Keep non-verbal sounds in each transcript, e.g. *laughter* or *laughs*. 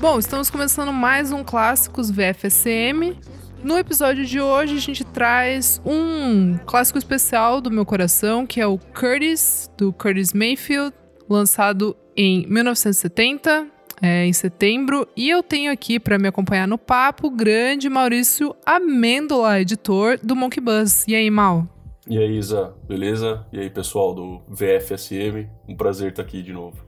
Bom, estamos começando mais um Clássicos VFSM. No episódio de hoje a gente traz um clássico especial do meu coração, que é o Curtis, do Curtis Mayfield, lançado em 1970, é, em setembro. E eu tenho aqui para me acompanhar no papo o grande Maurício Amêndola, editor do Monkey Buzz. E aí, Mal? E aí, Isa, beleza? E aí, pessoal do VFSM, um prazer estar aqui de novo.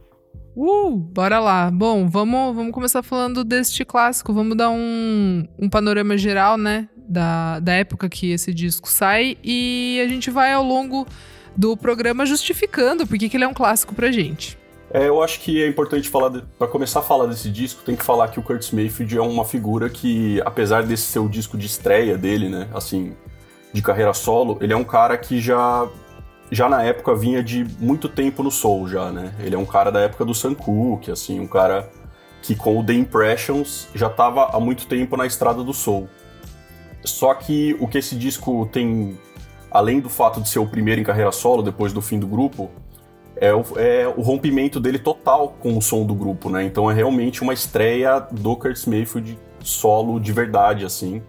Uh, bora lá. Bom, vamos, vamos começar falando deste clássico. Vamos dar um, um panorama geral, né? Da, da época que esse disco sai. E a gente vai ao longo do programa justificando porque que ele é um clássico pra gente. É, eu acho que é importante falar, para começar a falar desse disco, tem que falar que o Curtis Mayfield é uma figura que, apesar desse ser o disco de estreia dele, né, assim, de carreira solo, ele é um cara que já já na época vinha de muito tempo no soul já, né? Ele é um cara da época do Sam Cooke, assim, um cara que com o The Impressions já estava há muito tempo na estrada do soul. Só que o que esse disco tem, além do fato de ser o primeiro em carreira solo depois do fim do grupo, é o, é o rompimento dele total com o som do grupo, né? Então é realmente uma estreia do Curtis Mayfield solo de verdade, assim.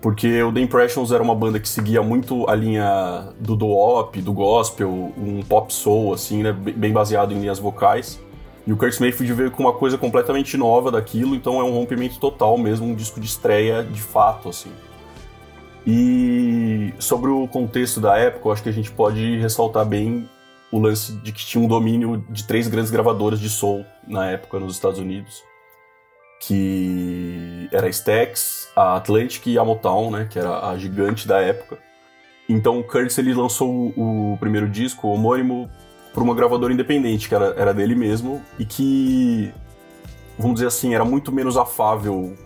Porque o The Impressions era uma banda que seguia muito a linha do do-op, do gospel, um pop soul, assim, né? Bem baseado em linhas vocais. E o Curtis Mayfield veio com uma coisa completamente nova daquilo, então é um rompimento total mesmo, um disco de estreia de fato, assim. E sobre o contexto da época, eu acho que a gente pode ressaltar bem o lance de que tinha um domínio de três grandes gravadoras de soul na época nos Estados Unidos que era a Stax, a Atlantic e a Motown, né, que era a gigante da época. Então o Curtis ele lançou o, o primeiro disco homônimo por uma gravadora independente, que era, era dele mesmo, e que, vamos dizer assim, era muito menos afável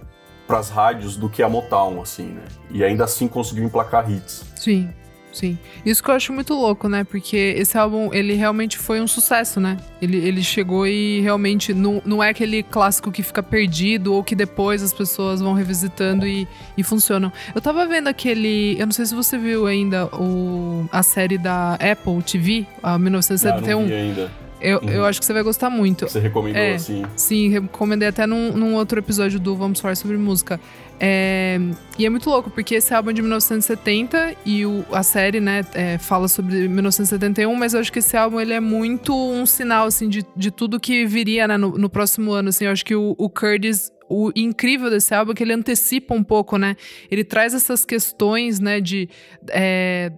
para as rádios do que a Motown, assim, né? E ainda assim conseguiu emplacar hits. Sim. Sim. Isso que eu acho muito louco, né? Porque esse álbum, ele realmente foi um sucesso, né? Ele, ele chegou e realmente não, não é aquele clássico que fica perdido ou que depois as pessoas vão revisitando e, e funcionam. Eu tava vendo aquele. Eu não sei se você viu ainda o, a série da Apple TV, a 1971. Ah, não vi ainda. Eu, uhum. eu acho que você vai gostar muito. Você recomendou, é, assim? Sim, recomendei até num, num outro episódio do Vamos Falar Sobre Música. É, e é muito louco, porque esse álbum é de 1970 e o, a série, né, é, fala sobre 1971, mas eu acho que esse álbum ele é muito um sinal, assim, de, de tudo que viria, né, no, no próximo ano, assim. Eu acho que o, o Curtis o incrível desse álbum é que ele antecipa um pouco, né? Ele traz essas questões, né, de é,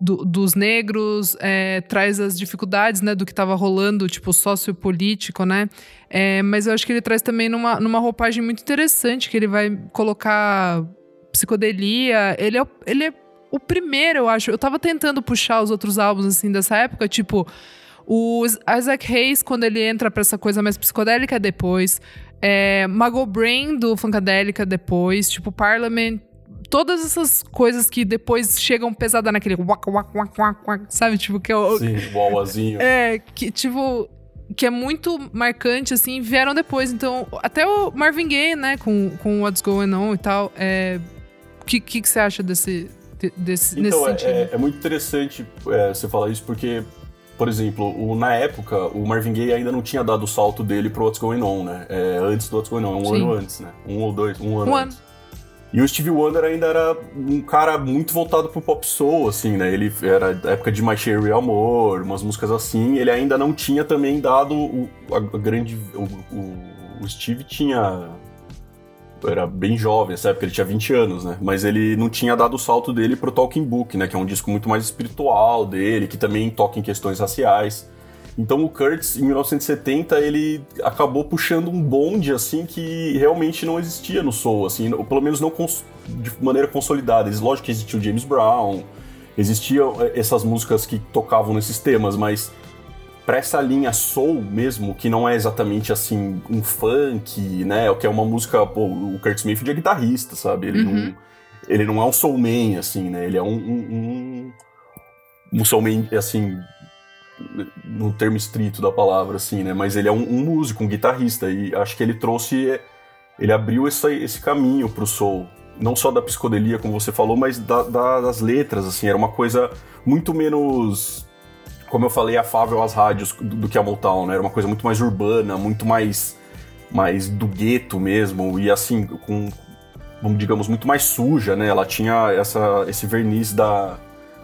do, dos negros, é, traz as dificuldades, né, do que estava rolando, tipo, sociopolítico, né? É, mas eu acho que ele traz também numa, numa roupagem muito interessante, que ele vai colocar psicodelia. Ele é, ele é o primeiro, eu acho. Eu tava tentando puxar os outros álbuns, assim, dessa época, tipo... O Isaac Hayes, quando ele entra pra essa coisa mais psicodélica, depois. É, Mago Brain, do Funkadélica, depois. Tipo, Parliament, todas essas coisas que depois chegam pesada naquele sabe? Tipo, que é o. Sim, o auazinho. *laughs* É, que, tipo. Que é muito marcante, assim, vieram depois. Então, até o Marvin Gaye, né, com, com What's Going On e tal. É, o que, que, que você acha desse, desse então, nesse é, é, é, muito interessante é, você falar isso, porque, por exemplo, o, na época, o Marvin Gaye ainda não tinha dado o salto dele pro What's Going On, né? É, antes do What's Going On, um Sim. ano antes, né? Um ou dois, um ano um antes. Ano. E o Stevie Wonder ainda era um cara muito voltado pro pop soul, assim, né? Ele era da época de My Cherry Amor, umas músicas assim. Ele ainda não tinha também dado o, a grande... O, o, o, Steve tinha... Era bem jovem nessa época, ele tinha 20 anos, né? Mas ele não tinha dado o salto dele pro Talking Book, né? Que é um disco muito mais espiritual dele, que também toca em questões raciais. Então o Kurtz, em 1970, ele acabou puxando um bonde, assim, que realmente não existia no soul, assim, ou pelo menos não de maneira consolidada. Lógico que existia o James Brown, existiam eh, essas músicas que tocavam nesses temas, mas para essa linha soul mesmo, que não é exatamente assim um funk, né? Que é uma música, pô, o Kurt Smith é guitarrista, sabe? Ele uhum. não ele não é um soulman assim, né? Ele é um um, um, um soulman assim no termo estrito da palavra, assim, né? Mas ele é um, um músico, um guitarrista, e acho que ele trouxe, ele abriu essa, esse caminho pro soul. Não só da psicodelia, como você falou, mas da, da, das letras, assim, era uma coisa muito menos, como eu falei, afável às rádios do, do que a Motown, né? Era uma coisa muito mais urbana, muito mais mais do gueto mesmo, e assim, com, digamos, muito mais suja, né? Ela tinha essa, esse verniz da,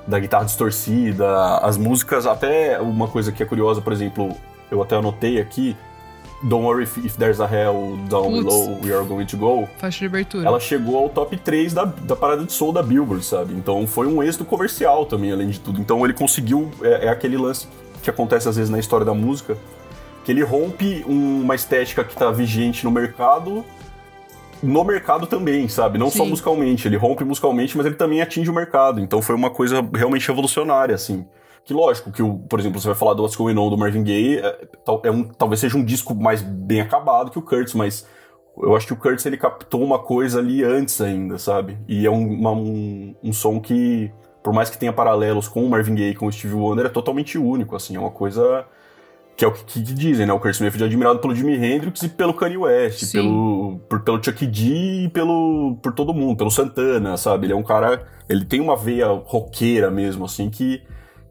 da guitarra distorcida, as músicas, até uma coisa que é curiosa, por exemplo, eu até anotei aqui, Don't Worry If There's a Hell Down Puts. Below, We Are Going to Go. Faixa de abertura. Ela chegou ao top 3 da, da parada de soul da Billboard, sabe? Então foi um êxito comercial também, além de tudo. Então ele conseguiu. É, é aquele lance que acontece às vezes na história da música, que ele rompe um, uma estética que tá vigente no mercado. No mercado também, sabe? Não Sim. só musicalmente. Ele rompe musicalmente, mas ele também atinge o mercado. Então foi uma coisa realmente revolucionária, assim. Que lógico, que o, por exemplo, você vai falar do What's Going On do Marvin Gaye, é, é um, talvez seja um disco mais bem acabado que o Kurtz, mas eu acho que o Kurtz ele captou uma coisa ali antes ainda, sabe? E é um, uma, um, um som que, por mais que tenha paralelos com o Marvin Gaye e com o Steve Wonder, é totalmente único, assim, é uma coisa que é o que, que dizem, né? O Kurt Smith é admirado pelo Jimi Hendrix e pelo Kanye West, pelo, por, pelo Chuck D e pelo, por todo mundo, pelo Santana, sabe? Ele é um cara, ele tem uma veia roqueira mesmo, assim, que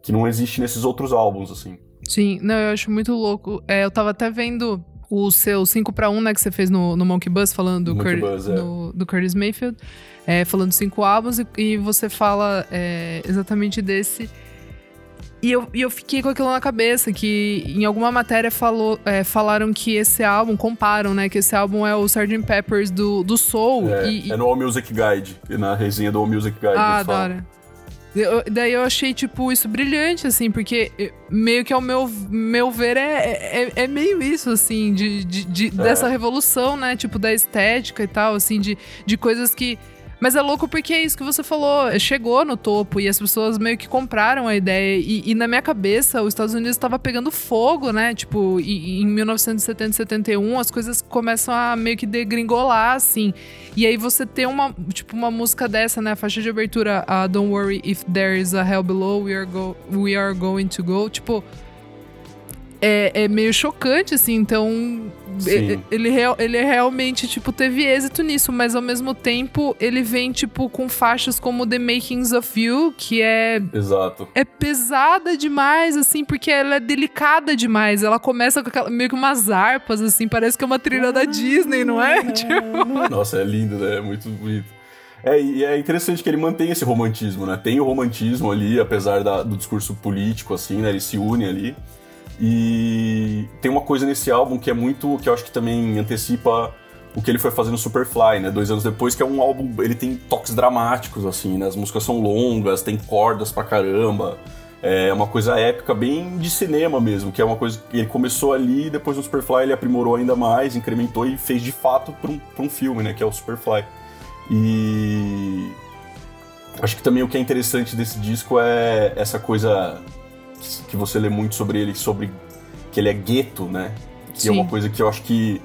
que não existe nesses outros álbuns, assim. Sim, não, eu acho muito louco. É, eu tava até vendo o seu 5 para 1, né, que você fez no, no Monkey Buzz, falando do, Cur Buzz, é. do Curtis Mayfield, é, falando cinco álbuns, e, e você fala é, exatamente desse. E eu, e eu fiquei com aquilo na cabeça, que em alguma matéria falou, é, falaram que esse álbum, comparam, né? Que esse álbum é o Sgt. Peppers do, do Soul. É, e, é no All Music Guide, na resenha do All Music Guide. Ah, adoro. Eu, daí eu achei, tipo, isso brilhante, assim, porque eh, meio que ao meu, meu ver é, é, é meio isso, assim, de, de, de é. dessa revolução, né? Tipo, da estética e tal, assim, de, de coisas que mas é louco porque é isso que você falou, chegou no topo e as pessoas meio que compraram a ideia. E, e na minha cabeça, os Estados Unidos estava pegando fogo, né? Tipo, e, em 1970, 71, as coisas começam a meio que degringolar, assim. E aí você tem uma, tipo, uma música dessa, né? A faixa de abertura, a Don't Worry If There Is a Hell Below, We Are, go we are Going to Go. Tipo, é, é meio chocante, assim, então ele, ele, ele realmente, tipo, teve êxito nisso, mas ao mesmo tempo ele vem, tipo, com faixas como The Makings of You, que é. Exato. É pesada demais, assim, porque ela é delicada demais. Ela começa com aquela, meio que umas harpas, assim, parece que é uma trilha da Disney, não é? tipo... Nossa, é lindo, né? É muito bonito. É, e é interessante que ele mantém esse romantismo, né? Tem o romantismo ali, apesar da, do discurso político, assim, né? Ele se une ali. E tem uma coisa nesse álbum que é muito. que eu acho que também antecipa o que ele foi fazendo no Superfly, né? Dois anos depois, que é um álbum. Ele tem toques dramáticos, assim, né? As músicas são longas, tem cordas pra caramba. É uma coisa épica, bem de cinema mesmo, que é uma coisa que ele começou ali, depois no Superfly ele aprimorou ainda mais, incrementou e fez de fato pra um, pra um filme, né? Que é o Superfly. E. Acho que também o que é interessante desse disco é essa coisa que você lê muito sobre ele, sobre que ele é gueto, né? Que Sim. é uma coisa que eu acho que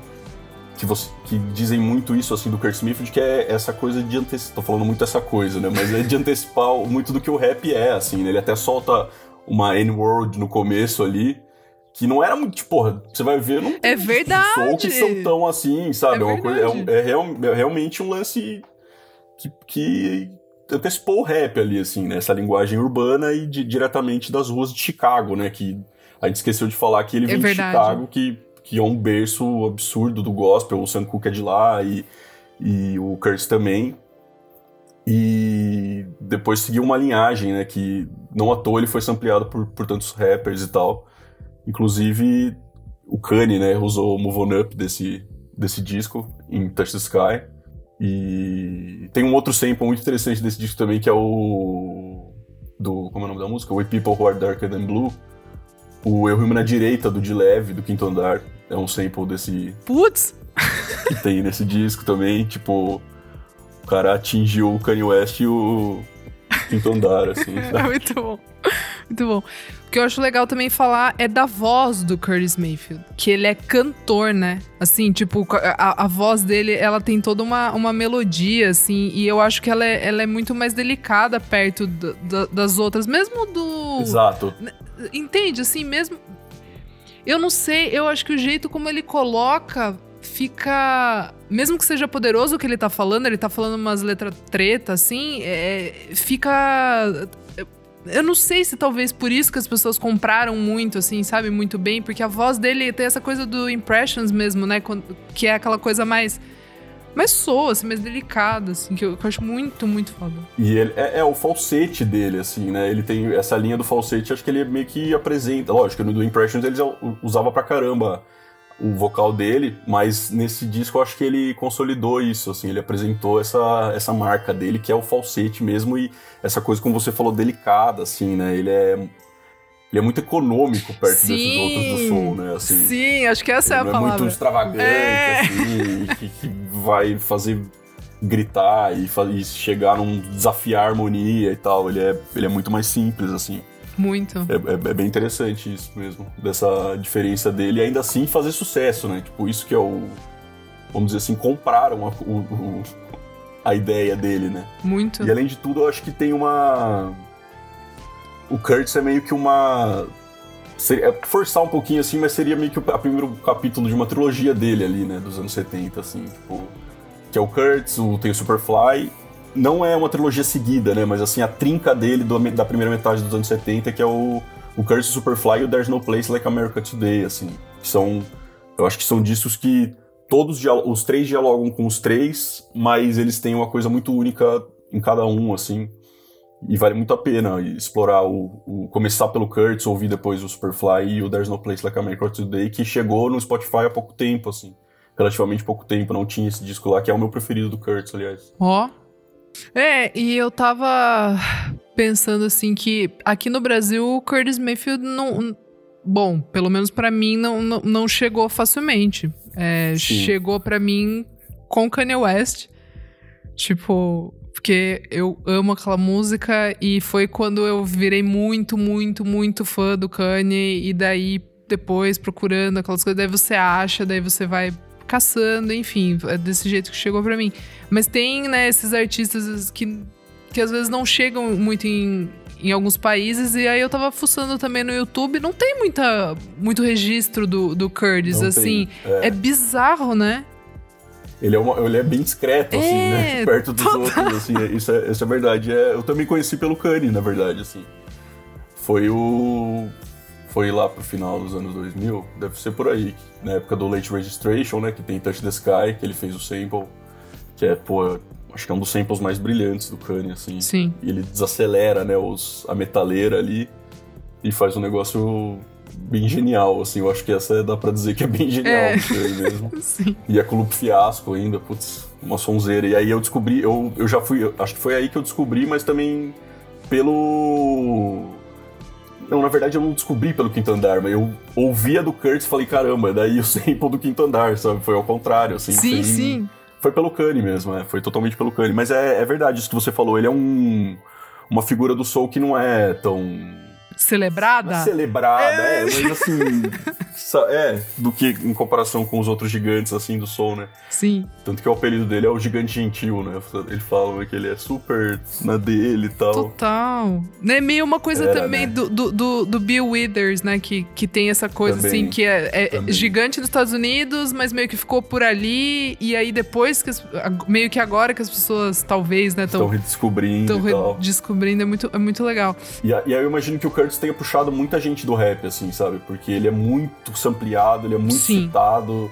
que, você, que dizem muito isso assim do Kurt Smith, de que é essa coisa de antecipar. Tô falando muito essa coisa, né? Mas é de antecipar *laughs* muito do que o rap é, assim, né? Ele até solta uma N-word no começo ali. Que não era muito, porra, você vai ver, não É verdade. Que são tão assim, sabe? É, é uma coisa, é, é, real, é realmente um lance que, que antecipou o rap ali, assim, né? Essa linguagem urbana e de, diretamente das ruas de Chicago, né? Que a gente esqueceu de falar que ele é vem de Chicago, que, que é um berço absurdo do gospel. O Sam Cooke é de lá e, e o Curtis também. E depois seguiu uma linhagem, né? Que não à toa ele foi sampleado por, por tantos rappers e tal. Inclusive, o Kanye, né? Usou o Move On Up desse, desse disco em Touch the Sky. E tem um outro sample muito interessante desse disco também, que é o. Do. Como é o nome da música? We People Who Are Darker Than Blue. O Eu Rimo na Direita, do De Leve, do Quinto Andar. É um sample desse. Putz! Que tem nesse disco também. Tipo, o cara atingiu o Kanye West e o Quinto Andar, assim. *laughs* é muito bom. Muito bom. O que eu acho legal também falar é da voz do Curtis Mayfield, que ele é cantor, né? Assim, tipo, a, a voz dele, ela tem toda uma, uma melodia, assim, e eu acho que ela é, ela é muito mais delicada perto do, do, das outras, mesmo do... Exato. Entende? Assim, mesmo... Eu não sei, eu acho que o jeito como ele coloca fica. Mesmo que seja poderoso o que ele tá falando, ele tá falando umas letras treta, assim, é, fica eu não sei se talvez por isso que as pessoas compraram muito, assim, sabe? Muito bem, porque a voz dele tem essa coisa do Impressions mesmo, né? Que é aquela coisa mais. Mais soa, assim, mais delicada, assim, que eu, que eu acho muito, muito foda. E ele, é, é, o falsete dele, assim, né? Ele tem essa linha do falsete, acho que ele meio que apresenta. Lógico, no Impressions ele usava pra caramba o vocal dele, mas nesse disco eu acho que ele consolidou isso, assim, ele apresentou essa, essa marca dele, que é o falsete mesmo, e essa coisa, como você falou, delicada, assim, né? Ele é. Ele é muito econômico perto sim, desses outros do som, né? Assim, sim, acho que essa é a não palavra. é muito extravagante, é. assim, que, que, vai fazer gritar e, e chegar num desafiar a harmonia e tal. Ele é, ele é muito mais simples, assim. Muito. É, é, é, bem interessante isso mesmo, dessa diferença dele e ainda assim fazer sucesso, né? Tipo, isso que é o. Vamos dizer assim, compraram a, o, o, a ideia dele, né? Muito. E além de tudo, eu acho que tem uma. O Kurtz é meio que uma. Seria, é forçar um pouquinho assim, mas seria meio que o primeiro capítulo de uma trilogia dele ali, né? Dos anos 70, assim, tipo. Que é o Kurtz, o, tem o Superfly não é uma trilogia seguida, né? Mas assim, a trinca dele do, da primeira metade dos anos 70, que é o, o Curse Superfly e o There's No Place Like America Today, assim. Que são. Eu acho que são discos que todos os três dialogam com os três, mas eles têm uma coisa muito única em cada um, assim. E vale muito a pena explorar o, o começar pelo Kurtz, ouvir depois o Superfly e o There's No Place Like America Today, que chegou no Spotify há pouco tempo, assim. Relativamente pouco tempo, não tinha esse disco lá, que é o meu preferido do Kurtz, aliás. Ó, oh. É, e eu tava pensando assim que aqui no Brasil o Curtis Mayfield não. Bom, pelo menos para mim não, não, não, chegou facilmente. É, chegou para mim com Kanye West. Tipo, porque eu amo aquela música e foi quando eu virei muito, muito, muito fã do Kanye e daí depois procurando aquelas coisas, daí você acha, daí você vai caçando, enfim, é desse jeito que chegou para mim. Mas tem, né, esses artistas que, que às vezes não chegam muito em, em alguns países, e aí eu tava fuçando também no YouTube, não tem muita, muito registro do, do Curtis, não assim. É. é. bizarro, né? Ele é, uma, ele é bem discreto, assim, né? É, *laughs* Perto dos outros, assim. Isso é, isso é verdade. É, eu também conheci pelo Kanye, na verdade, assim. Foi o foi lá pro final dos anos 2000, deve ser por aí, na época do Late Registration, né, que tem Touch the Sky, que ele fez o sample, que é, pô, acho que é um dos samples mais brilhantes do Kanye, assim. Sim. E ele desacelera, né, os, a metaleira ali e faz um negócio bem genial, assim, eu acho que essa dá pra dizer que é bem genial é. mesmo. *laughs* Sim. E é com Loop Fiasco ainda, putz, uma sonzeira. E aí eu descobri, eu, eu já fui, acho que foi aí que eu descobri, mas também pelo não, na verdade eu não descobri pelo Quinto Andar, mas eu ouvia do Kurtz e falei, caramba, daí o *laughs* sample do Quinto Andar, sabe? Foi ao contrário, assim. Sim, sim. Foi pelo Kanye mesmo, né? Foi totalmente pelo Kanye. Mas é, é verdade isso que você falou, ele é um... Uma figura do soul que não é tão celebrada? Não é celebrada, é. é, mas assim. *laughs* é, do que em comparação com os outros gigantes, assim, do Soul, né? Sim. Tanto que o apelido dele é o Gigante Gentil, né? Ele fala que ele é super na dele e tal. Total. É meio uma coisa Era, também né? do, do, do, Bill Withers, né? Que, que tem essa coisa, também, assim, que é, é gigante dos Estados Unidos, mas meio que ficou por ali. E aí depois, que as, meio que agora que as pessoas, talvez, né? Estão redescobrindo. Estão redescobrindo, é muito, é muito legal. E, e aí eu imagino que o Kurt tenha puxado muita gente do rap, assim, sabe? Porque ele é muito sampleado, ele é muito Sim. citado.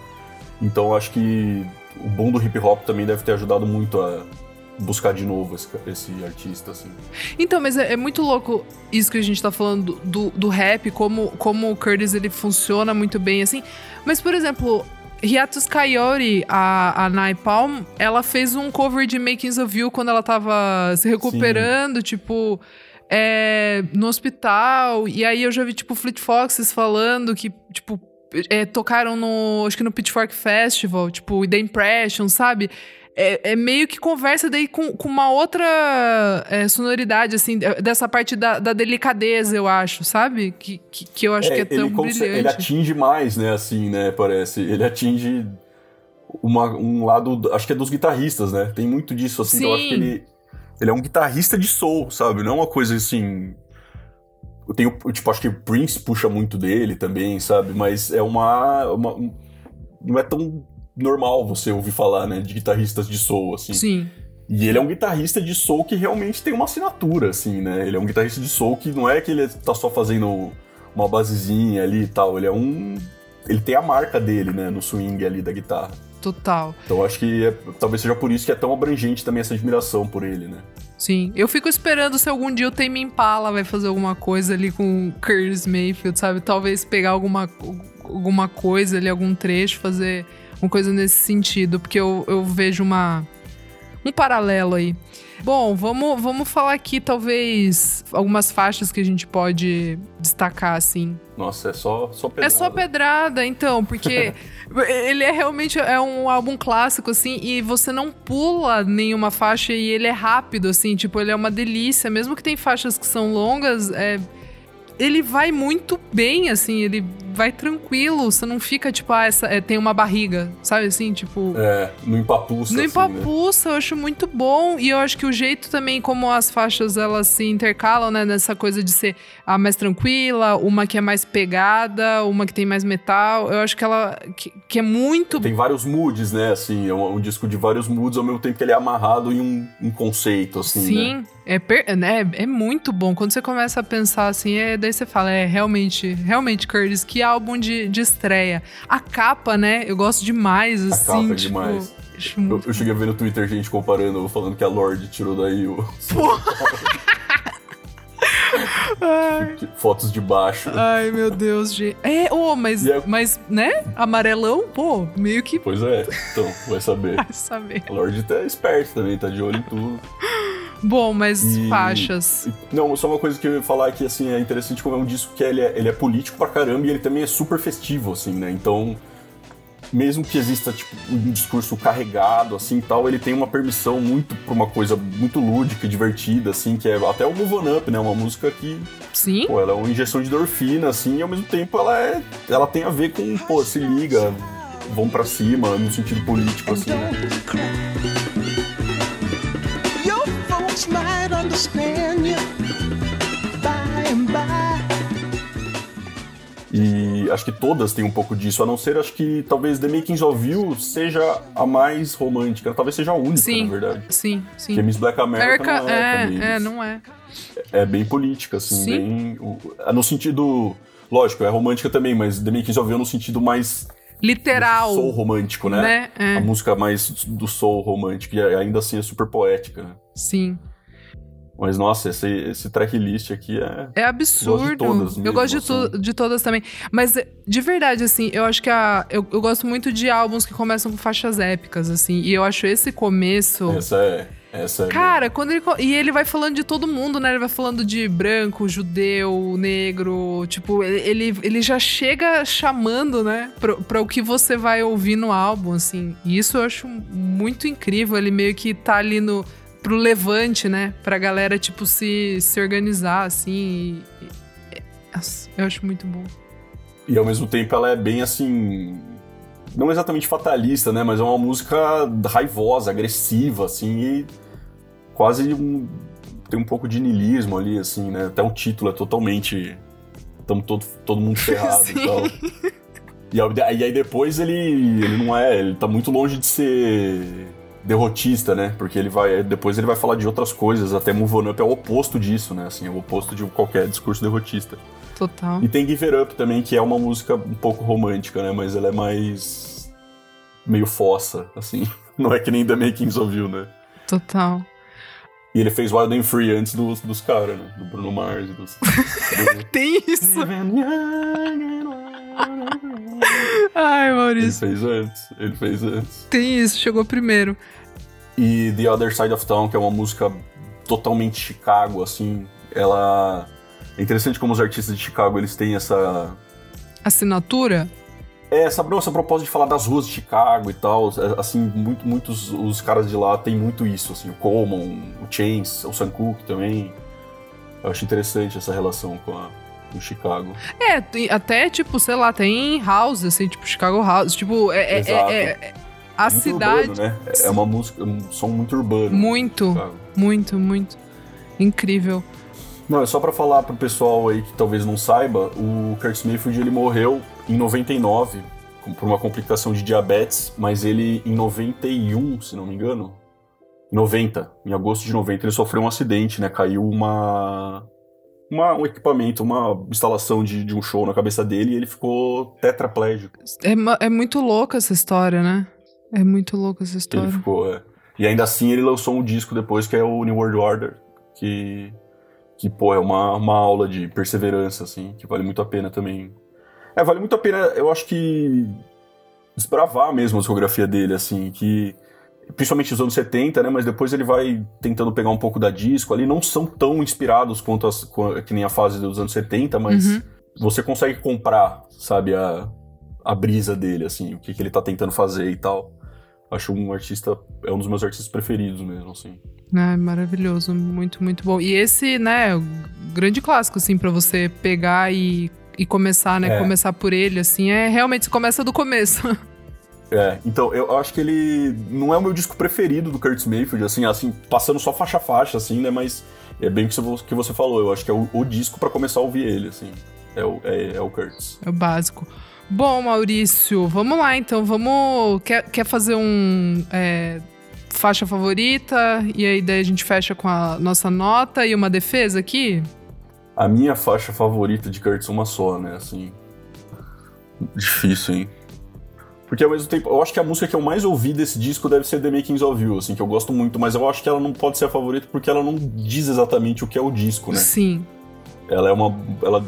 Então acho que o bom do hip hop também deve ter ajudado muito a buscar de novo esse, esse artista, assim. Então, mas é, é, muito louco isso que a gente tá falando do, do rap, como, como o Curtis ele funciona muito bem, assim. Mas, por exemplo, Hiatus Coyote, a, a Naipalm, ela fez um cover de Makings of You quando ela tava se recuperando, Sim. tipo é, no hospital. E aí eu já vi, tipo, Fleet Foxes falando que, tipo, é, tocaram no. Acho que no Pitchfork Festival, tipo, The Impression, sabe? É, é, meio que conversa daí com, com uma outra é, sonoridade, assim, dessa parte da, da, delicadeza, eu acho, sabe? Que, que, que eu acho é, que é tão brilhante. Ele atinge mais, né, assim, né, parece. Ele atinge uma, um lado, acho que é dos guitarristas, né? Tem muito disso, assim, então eu acho que ele ele é um guitarrista de soul, sabe? Não é uma coisa assim. Eu tenho, tipo, acho que o Prince puxa muito dele também, sabe? Mas é uma, uma. Não é tão normal você ouvir falar, né? De guitarristas de soul, assim. Sim. E ele é um guitarrista de soul que realmente tem uma assinatura, assim, né? Ele é um guitarrista de soul que não é que ele tá só fazendo uma basezinha ali e tal. Ele é um. Ele tem a marca dele, né? No swing ali da guitarra. Total. Então acho que é, talvez seja por isso que é tão abrangente também essa admiração por ele, né? Sim. Eu fico esperando se algum dia o Tame Impala vai fazer alguma coisa ali com Curtis Mayfield, sabe? Talvez pegar alguma, alguma coisa ali, algum trecho, fazer uma coisa nesse sentido. Porque eu, eu vejo uma um paralelo aí. Bom, vamos, vamos falar aqui, talvez, algumas faixas que a gente pode destacar, assim. Nossa, é só, só pedrada. É só pedrada, então, porque *laughs* ele é realmente é um álbum clássico, assim, e você não pula nenhuma faixa e ele é rápido, assim, tipo, ele é uma delícia. Mesmo que tem faixas que são longas, é, ele vai muito bem, assim, ele vai tranquilo. Você não fica, tipo, ah, essa, é, tem uma barriga, sabe assim? Tipo. É, não empapuça. Não assim, empapuça, né? eu acho muito bom. E eu acho que o jeito também como as faixas elas se intercalam, né? Nessa coisa de ser a mais tranquila, uma que é mais pegada, uma que tem mais metal. Eu acho que ela. que, que é muito. Tem vários moods, né? Assim, é um, um, disco de vários moods ao mesmo tempo que ele é amarrado em um, um conceito, assim. Sim. Né? É, per, né, é muito bom. Quando você começa a pensar assim, é, daí você fala, é realmente, realmente, Curtis, que álbum de, de estreia. A capa, né? Eu gosto demais, a assim. A capa é tipo, demais. Eu, eu, cheguei a ver no Twitter gente comparando, falando que a Lorde tirou daí o. *laughs* *laughs* Fotos de baixo. Ai, meu Deus, gente. É, oh, mas, é... mas, né? Amarelão, pô, meio que. Pois é, então, vai saber. *laughs* vai saber. A Lorde tá esperta também, tá de olho em tudo. Bom, mas e, faixas. Não, só uma coisa que eu ia falar que assim, é interessante como é um disco que ele é, ele é político pra caramba e ele também é super festivo, assim, né? Então, mesmo que exista tipo, um discurso carregado, assim tal, ele tem uma permissão muito pra uma coisa muito lúdica e divertida, assim, que é até o Move On Up, né? Uma música que. Sim. Pô, ela é uma injeção de endorfina, assim, e ao mesmo tempo ela é. Ela tem a ver com, pô, se liga, vão para cima, no sentido político, assim, né? Understand you by and by. E acho que todas têm um pouco disso, a não ser, acho que talvez The Makings of You seja a mais romântica, talvez seja a única, sim, na verdade. Sim, sim. Porque Miss Black America, America não é, é, também, é, não é. É bem política, assim, sim. bem... No sentido... Lógico, é romântica também, mas The Makings of You no sentido mais literal. soul romântico, né? né? É. A música mais do soul romântico, e ainda assim é super poética. Sim. Mas, nossa, esse, esse tracklist aqui é. É absurdo. Eu gosto de todas. Mesmo, eu gosto de, assim. to de todas também. Mas, de verdade, assim, eu acho que a. Eu, eu, gosto muito de álbuns que começam com faixas épicas, assim. E eu acho esse começo. Essa é. Essa é Cara, mesmo. quando ele. E ele vai falando de todo mundo, né? Ele vai falando de branco, judeu, negro. Tipo, ele, ele já chega chamando, né? Pra, pra o que você vai ouvir no álbum, assim. E isso eu acho muito incrível. Ele meio que tá ali no pro levante, né? Pra galera, tipo, se, se organizar, assim. E, e, eu acho muito bom. E ao mesmo tempo ela é bem assim. Não exatamente fatalista, né? Mas é uma música raivosa, agressiva, assim, e quase um, tem um pouco de niilismo ali, assim, né? Até o título é totalmente. Estamos todo, todo mundo ferrado e *laughs* tal. E, e aí depois ele, ele não é. Ele tá muito longe de ser derrotista, né? Porque ele vai. Depois ele vai falar de outras coisas, até Move On Up é o oposto disso, né? Assim, é o oposto de qualquer discurso derrotista. Total. E tem Give It Up também, que é uma música um pouco romântica, né? Mas ela é mais. meio fossa, assim. *laughs* Não é que nem The Makings of You, né? Total. E ele fez Wild and Free antes dos, dos caras, né? Do Bruno Mars. Dos, do... *laughs* tem isso! *laughs* Ai, Maurício. Ele fez antes. Ele fez antes. Tem isso, chegou primeiro. E The Other Side of Town, que é uma música totalmente Chicago, assim. Ela. É interessante como os artistas de Chicago eles têm essa. Assinatura? É, essa, essa proposta de falar das ruas de Chicago e tal. É, assim, muito, muitos os caras de lá têm muito isso, assim. O Coleman, o Chains, o Sam Cooke também. Eu acho interessante essa relação com a, em Chicago. É, até, tipo, sei lá, tem house, assim, tipo, Chicago House. Tipo, é, é, é, é a muito cidade. Urbano, né? É uma música, um som muito urbano. Muito, muito, muito. Incrível. Não, é só para falar pro pessoal aí que talvez não saiba, o Kurt Mayfield ele morreu em 99 por uma complicação de diabetes, mas ele em 91, se não me engano, 90, em agosto de 90, ele sofreu um acidente, né? Caiu uma, uma um equipamento, uma instalação de, de um show na cabeça dele e ele ficou tetraplégico. É, é muito louca essa história, né? É muito louca essa história. Ele ficou, é. E ainda assim ele lançou um disco depois que é o New World Order, que, que pô, é uma, uma aula de perseverança, assim, que vale muito a pena também. É, vale muito a pena, eu acho que desbravar mesmo a discografia dele, assim, que principalmente os anos 70, né, mas depois ele vai tentando pegar um pouco da disco ali, não são tão inspirados quanto as, que nem a fase dos anos 70, mas uhum. você consegue comprar, sabe, a, a brisa dele, assim, o que, que ele tá tentando fazer e tal. Acho um artista, é um dos meus artistas preferidos mesmo, assim. É, maravilhoso, muito, muito bom. E esse, né, grande clássico, assim, para você pegar e, e começar, né, é. começar por ele, assim, é realmente, começa do começo. *laughs* É, então eu acho que ele não é o meu disco preferido do Curtis Mayfield, assim, assim, passando só faixa a faixa, assim, né, mas é bem o que você falou, eu acho que é o, o disco para começar a ouvir ele, assim, é o, é, é o Curtis. É o básico. Bom, Maurício, vamos lá então. Vamos. Quer, quer fazer um. É, faixa favorita? E aí daí a gente fecha com a nossa nota e uma defesa aqui? A minha faixa favorita de Kurtz uma só, né? Assim. Difícil, hein? Porque ao mesmo tempo, eu acho que a música que eu mais ouvi desse disco deve ser The Makings of You, assim, que eu gosto muito, mas eu acho que ela não pode ser a favorita porque ela não diz exatamente o que é o disco, né? Sim. Ela é uma. Ela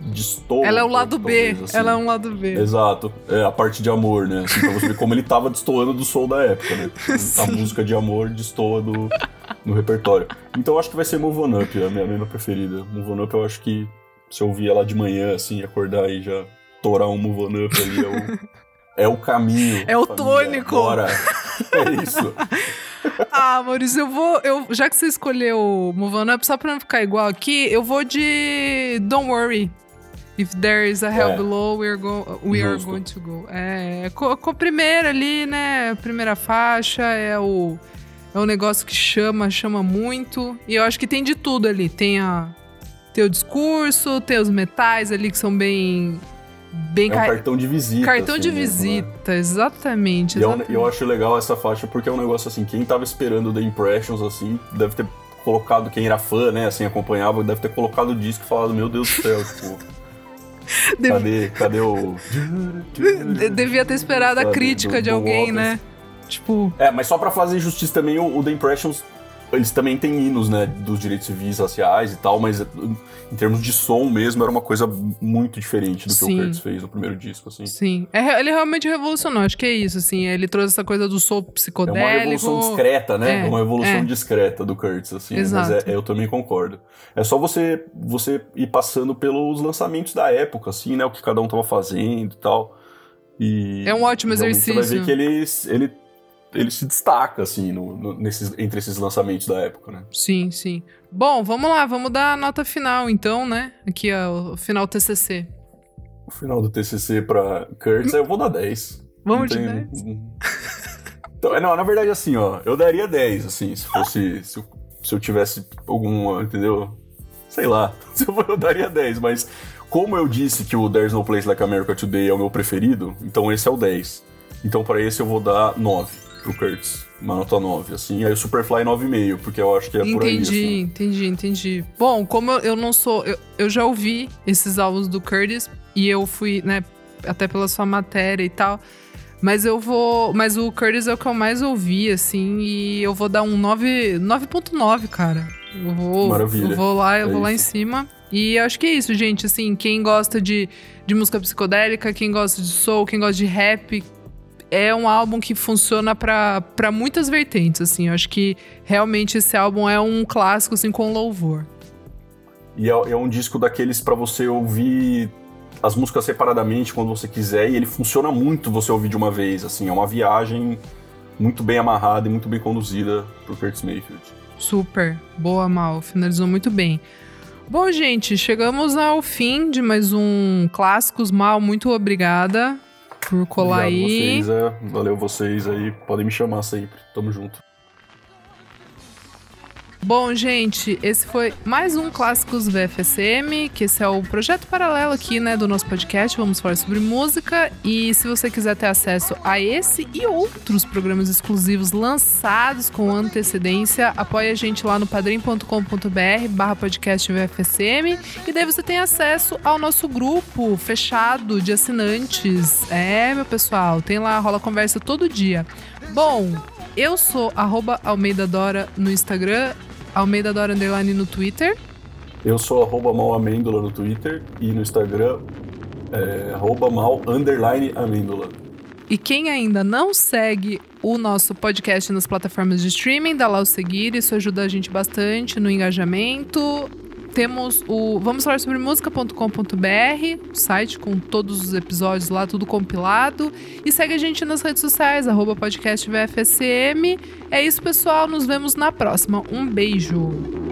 destoa. Ela é o lado B. Assim. Ela é um lado B. Exato. É a parte de amor, né? Assim, pra você ver como ele tava destoando do soul da época, né? *laughs* a música de amor destoa do, no repertório. Então eu acho que vai ser Move On Up, a minha, mesma preferida. Move On Up eu acho que se eu ouvir ela de manhã, assim, acordar e já torar um Move On Up ali é o, é o caminho. É o tônico. Agora. É isso. *laughs* ah, Maurício, eu vou. Eu, já que você escolheu Move On Up, só pra não ficar igual aqui, eu vou de Don't Worry. If there is a hell é. below, we, are, go we are going to go. É, com, com a primeira ali, né? A primeira faixa é o. É um negócio que chama, chama muito. E eu acho que tem de tudo ali. Tem a. Tem o discurso, tem os metais ali que são bem. Bem é um cartão de visita. Cartão assim, de visita, mesmo, né? exatamente. exatamente. E eu, eu acho legal essa faixa porque é um negócio assim, quem tava esperando The Impressions, assim, deve ter colocado, quem era fã, né, assim, acompanhava, deve ter colocado o disco e falado, meu Deus do céu, tipo. *laughs* Cadê, cadê o. Devia ter esperado a crítica do, de alguém, né? Tipo. É, mas só pra fazer justiça também, o, o The Impressions eles também têm hinos, né, dos direitos civis raciais e tal, mas em termos de som mesmo, era uma coisa muito diferente do que Sim. o Curtis fez no primeiro disco, assim. Sim. É, ele realmente revolucionou, acho que é isso, assim. Ele trouxe essa coisa do som psicodélico. É uma revolução discreta, né? É, uma evolução é. discreta do Curtis, assim. Exato. Mas é, eu também concordo. É só você, você ir passando pelos lançamentos da época, assim, né? O que cada um tava fazendo e tal. E é um ótimo exercício. Você vai ver que ele, ele ele se destaca, assim, no, no, nesses, entre esses lançamentos da época, né? Sim, sim. Bom, vamos lá, vamos dar a nota final, então, né? Aqui, ó, o final TCC. O final do TCC pra Kurtz, eu vou dar 10. Vamos de 10? Então, não, na verdade, assim, ó, eu daria 10, assim, se fosse. se, eu, se eu tivesse algum, entendeu? Sei lá, *laughs* eu daria 10, mas como eu disse que o There's No Place Like America Today é o meu preferido, então esse é o 10. Então para esse eu vou dar 9 pro Kurtz. Uma nota 9, assim. Aí o Superfly 9,5, porque eu acho que é entendi, por aí. Entendi, assim. entendi, entendi. Bom, como eu não sou. Eu, eu já ouvi esses álbuns do Curtis e eu fui, né, até pela sua matéria e tal. Mas eu vou. Mas o Curtis é o que eu mais ouvi, assim, e eu vou dar um 9,9, cara. Eu vou, Maravilha. Eu vou lá, eu é vou lá em cima. E acho que é isso, gente. Assim, quem gosta de, de música psicodélica, quem gosta de soul, quem gosta de rap, é um álbum que funciona para muitas vertentes, assim. Eu acho que realmente esse álbum é um clássico, assim, com louvor. E é, é um disco daqueles para você ouvir as músicas separadamente quando você quiser, e ele funciona muito você ouvir de uma vez, assim. É uma viagem muito bem amarrada e muito bem conduzida por Curtis Mayfield. Super. Boa, Mal. Finalizou muito bem. Bom, gente, chegamos ao fim de mais um Clássicos Mal. Muito obrigada por colar Obrigado aí. Vocês, é. Valeu vocês aí. Podem me chamar sempre. Tamo junto. Bom, gente, esse foi mais um Clássicos VFSM, que esse é o projeto paralelo aqui, né, do nosso podcast. Vamos falar sobre música. E se você quiser ter acesso a esse e outros programas exclusivos lançados com antecedência, apoie a gente lá no padrim.com.br barra podcast VFSM. E daí você tem acesso ao nosso grupo fechado de assinantes. É, meu pessoal, tem lá, rola conversa todo dia. Bom, eu sou arroba Almeida Dora no Instagram Almeida Dora Underline no Twitter. Eu sou arroba mal amêndola no Twitter e no Instagram é, arroba mal underline amêndola. E quem ainda não segue o nosso podcast nas plataformas de streaming, dá lá o seguir, isso ajuda a gente bastante no engajamento. Temos o vamos falar sobre música.com.br, site com todos os episódios lá, tudo compilado. E segue a gente nas redes sociais, arroba podcast VFSM. É isso, pessoal. Nos vemos na próxima. Um beijo.